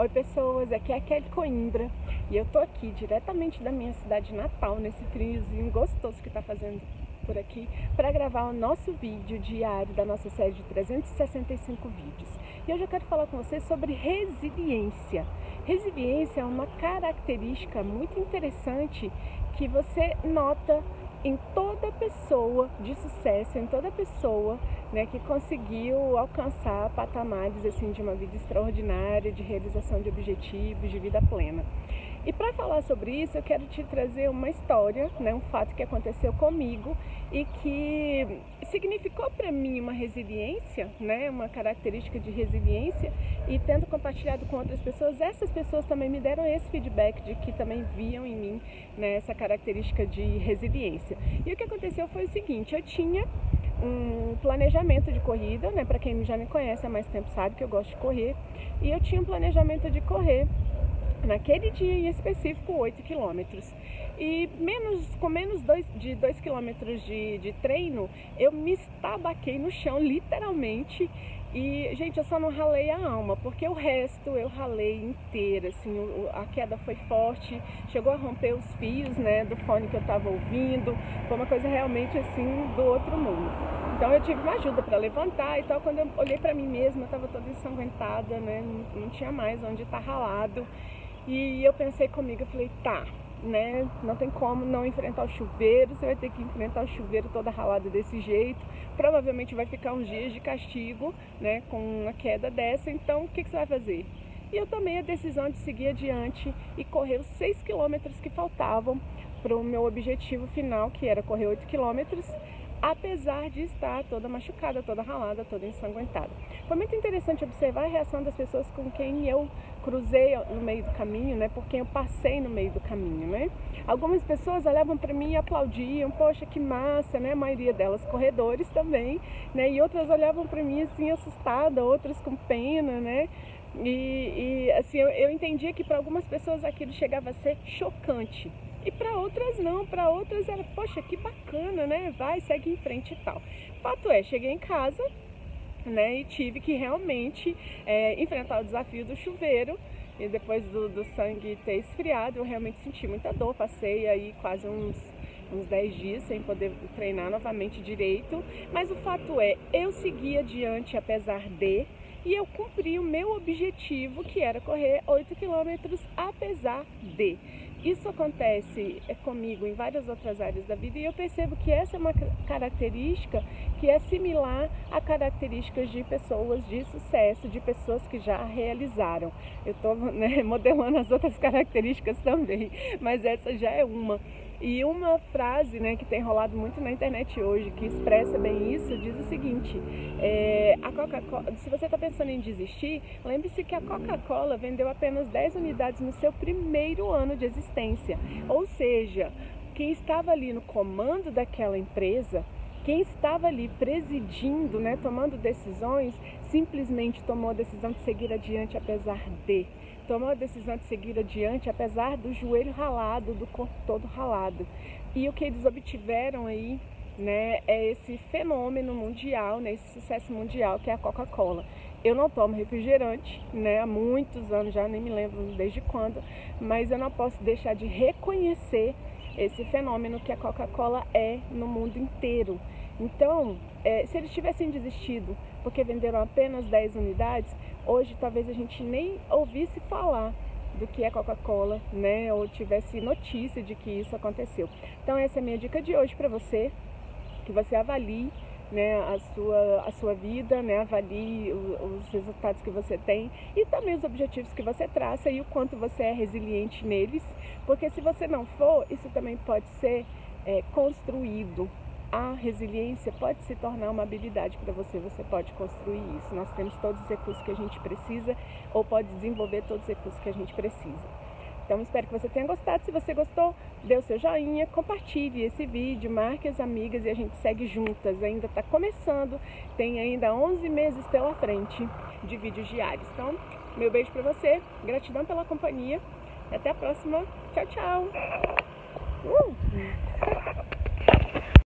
Oi pessoas, aqui é a Kelly Coimbra e eu tô aqui diretamente da minha cidade natal, nesse friozinho gostoso que tá fazendo por aqui, para gravar o nosso vídeo diário da nossa série de 365 vídeos. E hoje eu quero falar com vocês sobre resiliência. Resiliência é uma característica muito interessante que você nota em toda pessoa de sucesso, em toda pessoa né, que conseguiu alcançar patamares assim, de uma vida extraordinária, de realização de objetivos, de vida plena. E para falar sobre isso, eu quero te trazer uma história, né, um fato que aconteceu comigo e que significou para mim uma resiliência, né, uma característica de resiliência, e tendo compartilhado com outras pessoas, essas pessoas também me deram esse feedback de que também viam em mim né, essa característica de resiliência. E o que aconteceu foi o seguinte: eu tinha um planejamento de corrida, né? Para quem já me conhece há mais tempo sabe que eu gosto de correr. E eu tinha um planejamento de correr naquele dia em específico 8 quilômetros. E menos, com menos dois, de 2 quilômetros de, de treino, eu me estabaquei no chão, literalmente. E, gente, eu só não ralei a alma, porque o resto eu ralei inteira, assim, a queda foi forte, chegou a romper os fios, né, do fone que eu tava ouvindo, foi uma coisa realmente, assim, do outro mundo. Então eu tive uma ajuda para levantar e tal, quando eu olhei para mim mesma, eu tava toda ensanguentada, né, não, não tinha mais onde estar tá ralado, e eu pensei comigo, eu falei, tá, né? Não tem como não enfrentar o chuveiro, você vai ter que enfrentar o chuveiro toda ralada desse jeito. Provavelmente vai ficar uns dias de castigo, né? Com uma queda dessa, então o que, que você vai fazer? E eu tomei a decisão de seguir adiante e correr os 6 quilômetros que faltavam para o meu objetivo final, que era correr 8 quilômetros apesar de estar toda machucada, toda ralada, toda ensanguentada. Foi muito interessante observar a reação das pessoas com quem eu cruzei no meio do caminho, né? Por quem eu passei no meio do caminho, né? Algumas pessoas olhavam para mim e aplaudiam, poxa, que massa, né? A maioria delas corredores também, né? E outras olhavam para mim assim assustada, outras com pena, né? E, e assim, eu, eu entendia que para algumas pessoas aquilo chegava a ser chocante, e para outras não, para outras era, poxa, que bacana, né? Vai, segue em frente e tal. Fato é, cheguei em casa, né, e tive que realmente é, enfrentar o desafio do chuveiro. E depois do, do sangue ter esfriado, eu realmente senti muita dor. Passei aí quase uns uns 10 dias sem poder treinar novamente direito, mas o fato é, eu segui adiante apesar de e eu cumpri o meu objetivo que era correr 8 quilômetros apesar de. Isso acontece é, comigo em várias outras áreas da vida e eu percebo que essa é uma característica que é similar a características de pessoas de sucesso, de pessoas que já realizaram. Eu estou né, modelando as outras características também, mas essa já é uma. E uma frase né, que tem rolado muito na internet hoje, que expressa bem isso, diz o seguinte: é, a Coca-Cola, se você está pensando em desistir, lembre-se que a Coca-Cola vendeu apenas 10 unidades no seu primeiro ano de existência. Ou seja, quem estava ali no comando daquela empresa quem estava ali presidindo, né, tomando decisões, simplesmente tomou a decisão de seguir adiante apesar de. Tomou a decisão de seguir adiante apesar do joelho ralado, do corpo todo ralado. E o que eles obtiveram aí, né, é esse fenômeno mundial, né, esse sucesso mundial que é a Coca-Cola. Eu não tomo refrigerante, né, há muitos anos já, nem me lembro desde quando, mas eu não posso deixar de reconhecer esse fenômeno que a Coca-Cola é no mundo inteiro. Então, é, se eles tivessem desistido porque venderam apenas 10 unidades, hoje talvez a gente nem ouvisse falar do que é Coca-Cola, né? Ou tivesse notícia de que isso aconteceu. Então essa é a minha dica de hoje para você, que você avalie né, a, sua, a sua vida, né, avalie os resultados que você tem e também os objetivos que você traça e o quanto você é resiliente neles, porque se você não for, isso também pode ser é, construído. A resiliência pode se tornar uma habilidade para você, você pode construir isso. Nós temos todos os recursos que a gente precisa ou pode desenvolver todos os recursos que a gente precisa. Então espero que você tenha gostado. Se você gostou, dê o seu joinha, compartilhe esse vídeo, marque as amigas e a gente segue juntas. Ainda está começando, tem ainda 11 meses pela frente de vídeos diários. Então, meu beijo para você, gratidão pela companhia até a próxima. Tchau, tchau! Uh!